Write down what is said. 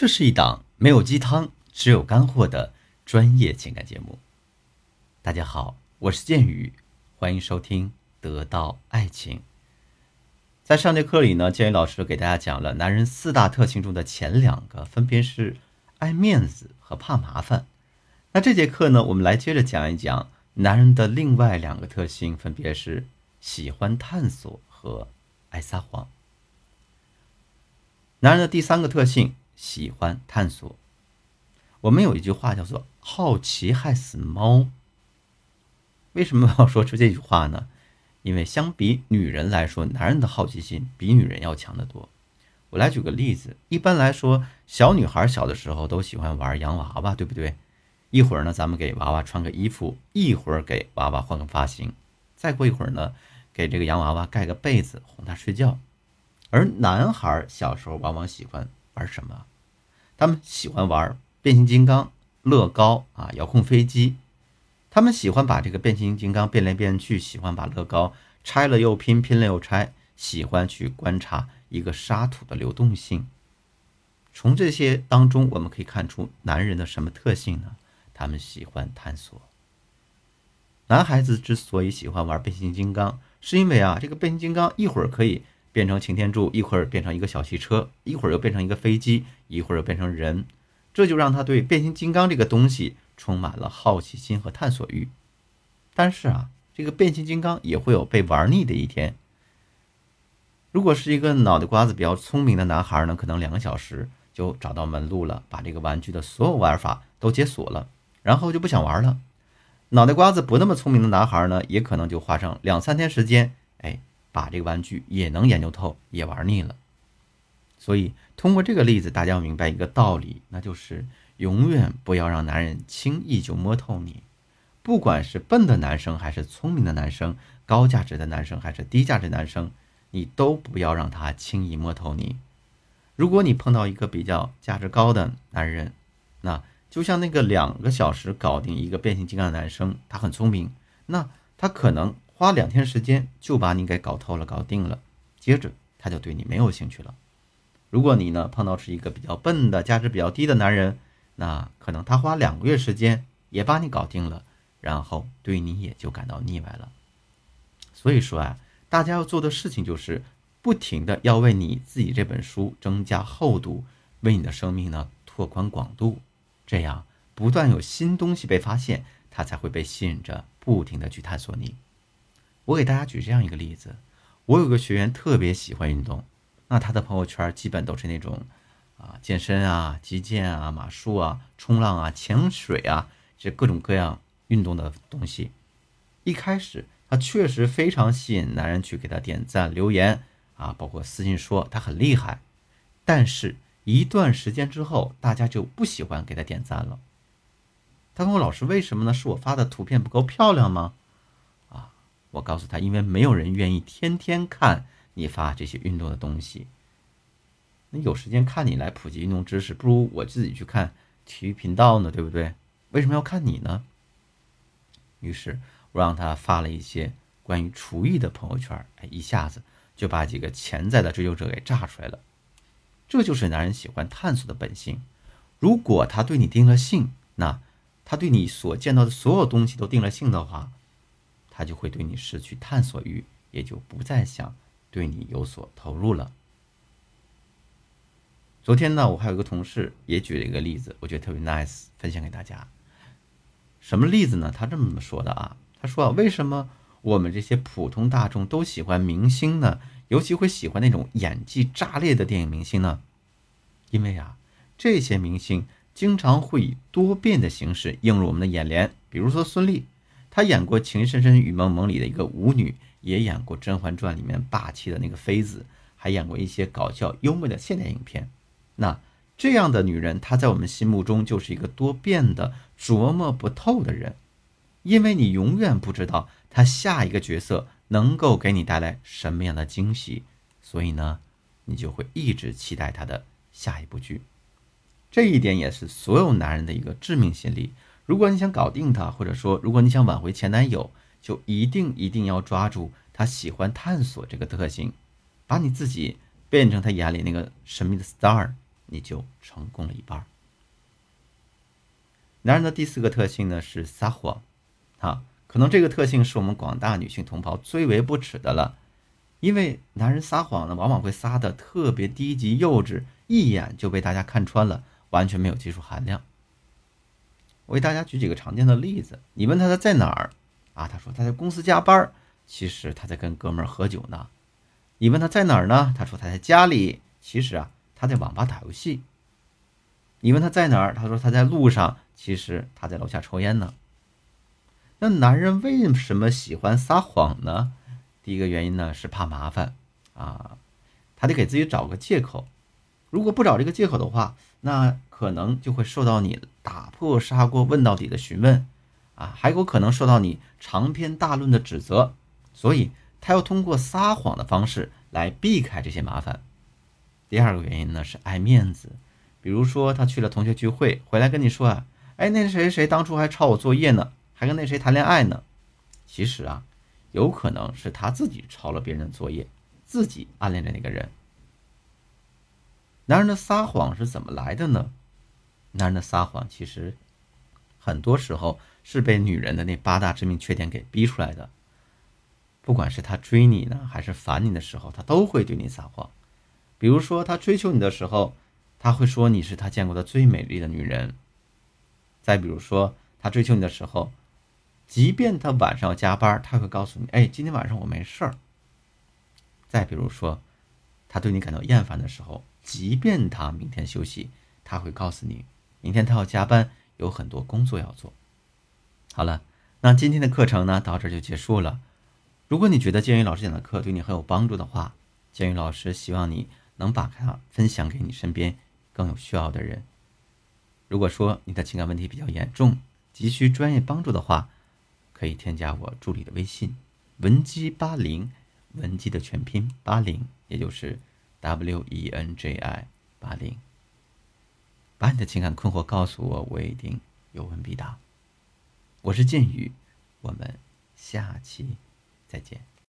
这是一档没有鸡汤，只有干货的专业情感节目。大家好，我是剑宇，欢迎收听《得到爱情》。在上节课里呢，剑宇老师给大家讲了男人四大特性中的前两个，分别是爱面子和怕麻烦。那这节课呢，我们来接着讲一讲男人的另外两个特性，分别是喜欢探索和爱撒谎。男人的第三个特性。喜欢探索。我们有一句话叫做“好奇害死猫”。为什么要说出这句话呢？因为相比女人来说，男人的好奇心比女人要强得多。我来举个例子，一般来说，小女孩小的时候都喜欢玩洋娃娃，对不对？一会儿呢，咱们给娃娃穿个衣服；一会儿给娃娃换个发型；再过一会儿呢，给这个洋娃娃盖个被子，哄她睡觉。而男孩小时候往往喜欢玩什么？他们喜欢玩变形金刚、乐高啊，遥控飞机。他们喜欢把这个变形金刚变来变去，喜欢把乐高拆了又拼，拼了又拆，喜欢去观察一个沙土的流动性。从这些当中，我们可以看出男人的什么特性呢？他们喜欢探索。男孩子之所以喜欢玩变形金刚，是因为啊，这个变形金刚一会儿可以。变成擎天柱，一会儿变成一个小汽车，一会儿又变成一个飞机，一会儿又变成人，这就让他对变形金刚这个东西充满了好奇心和探索欲。但是啊，这个变形金刚也会有被玩腻的一天。如果是一个脑袋瓜子比较聪明的男孩呢，可能两个小时就找到门路了，把这个玩具的所有玩法都解锁了，然后就不想玩了。脑袋瓜子不那么聪明的男孩呢，也可能就花上两三天时间，哎。把这个玩具也能研究透，也玩腻了。所以通过这个例子，大家要明白一个道理，那就是永远不要让男人轻易就摸透你。不管是笨的男生还是聪明的男生，高价值的男生还是低价值男生，你都不要让他轻易摸透你。如果你碰到一个比较价值高的男人，那就像那个两个小时搞定一个变形金刚的男生，他很聪明，那他可能。花两天时间就把你给搞透了、搞定了，接着他就对你没有兴趣了。如果你呢碰到是一个比较笨的、价值比较低的男人，那可能他花两个月时间也把你搞定了，然后对你也就感到腻歪了。所以说啊，大家要做的事情就是不停的要为你自己这本书增加厚度，为你的生命呢拓宽广度，这样不断有新东西被发现，他才会被吸引着，不停的去探索你。我给大家举这样一个例子，我有个学员特别喜欢运动，那他的朋友圈基本都是那种啊健身啊、击剑啊、马术啊、冲浪啊、潜水啊，这各种各样运动的东西。一开始他确实非常吸引男人去给他点赞、留言啊，包括私信说他很厉害。但是，一段时间之后，大家就不喜欢给他点赞了。他问我老师为什么呢？是我发的图片不够漂亮吗？我告诉他，因为没有人愿意天天看你发这些运动的东西。那有时间看你来普及运动知识，不如我自己去看体育频道呢，对不对？为什么要看你呢？于是我让他发了一些关于厨艺的朋友圈，哎，一下子就把几个潜在的追求者给炸出来了。这就是男人喜欢探索的本性。如果他对你定了性，那他对你所见到的所有东西都定了性的话。他就会对你失去探索欲，也就不再想对你有所投入了。昨天呢，我还有一个同事也举了一个例子，我觉得特别 nice，分享给大家。什么例子呢？他这么说的啊，他说：“为什么我们这些普通大众都喜欢明星呢？尤其会喜欢那种演技炸裂的电影明星呢？因为啊，这些明星经常会以多变的形式映入我们的眼帘，比如说孙俪。”她演过《情深深雨蒙蒙》里的一个舞女，也演过《甄嬛传》里面霸气的那个妃子，还演过一些搞笑幽默的现代影片。那这样的女人，她在我们心目中就是一个多变的、琢磨不透的人，因为你永远不知道她下一个角色能够给你带来什么样的惊喜，所以呢，你就会一直期待她的下一部剧。这一点也是所有男人的一个致命心理。如果你想搞定他，或者说如果你想挽回前男友，就一定一定要抓住他喜欢探索这个特性，把你自己变成他眼里那个神秘的 star，你就成功了一半。男人的第四个特性呢是撒谎，啊，可能这个特性是我们广大女性同胞最为不耻的了，因为男人撒谎呢，往往会撒的特别低级幼稚，一眼就被大家看穿了，完全没有技术含量。我给大家举几个常见的例子，你问他他在哪儿啊？他说他在公司加班，其实他在跟哥们儿喝酒呢。你问他在哪儿呢？他说他在家里，其实啊他在网吧打游戏。你问他在哪儿？他说他在路上，其实他在楼下抽烟呢。那男人为什么喜欢撒谎呢？第一个原因呢是怕麻烦啊，他得给自己找个借口。如果不找这个借口的话，那可能就会受到你打破砂锅问到底的询问啊，还有可能受到你长篇大论的指责。所以他要通过撒谎的方式来避开这些麻烦。第二个原因呢是爱面子。比如说，他去了同学聚会，回来跟你说啊，哎，那谁谁当初还抄我作业呢，还跟那谁谈恋爱呢。其实啊，有可能是他自己抄了别人的作业，自己暗恋着那个人。男人的撒谎是怎么来的呢？男人的撒谎其实很多时候是被女人的那八大致命缺点给逼出来的。不管是他追你呢，还是烦你的时候，他都会对你撒谎。比如说，他追求你的时候。他会说你是他见过的最美丽的女人。再比如说，他追求你的时候，即便他晚上要加班，他会告诉你：“哎，今天晚上我没事儿。”再比如说，他对你感到厌烦的时候，即便他明天休息，他会告诉你：“明天他要加班，有很多工作要做。”好了，那今天的课程呢，到这就结束了。如果你觉得建宇老师讲的课对你很有帮助的话，建宇老师希望你能把它分享给你身边。更有需要的人。如果说你的情感问题比较严重，急需专业帮助的话，可以添加我助理的微信文姬八零，文姬的全拼八零，也就是 W E N J I 八零。把你的情感困惑告诉我，我一定有问必答。我是剑宇，我们下期再见。